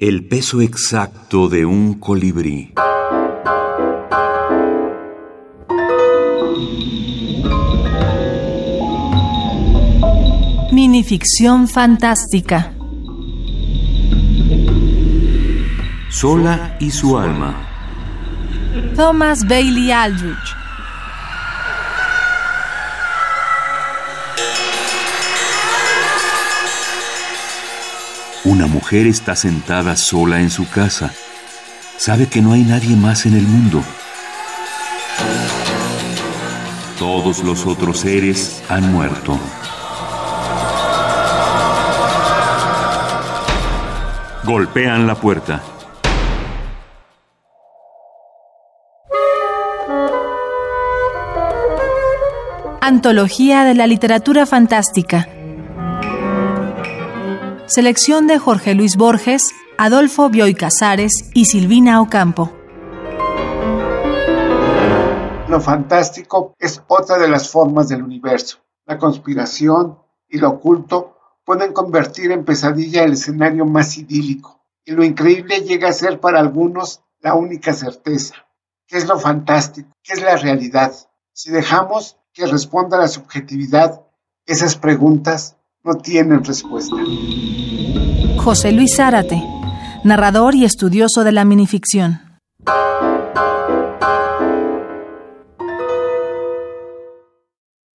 El peso exacto de un colibrí. Minificción fantástica. Sola y su alma. Thomas Bailey Aldrich. Una mujer está sentada sola en su casa. Sabe que no hay nadie más en el mundo. Todos los otros seres han muerto. Golpean la puerta. Antología de la Literatura Fantástica. Selección de Jorge Luis Borges, Adolfo Bioy Casares y Silvina Ocampo. Lo fantástico es otra de las formas del universo. La conspiración y lo oculto pueden convertir en pesadilla el escenario más idílico. Y lo increíble llega a ser para algunos la única certeza. ¿Qué es lo fantástico? ¿Qué es la realidad? Si dejamos que responda la subjetividad, esas preguntas no tienen respuesta. José Luis Zárate, narrador y estudioso de la minificción.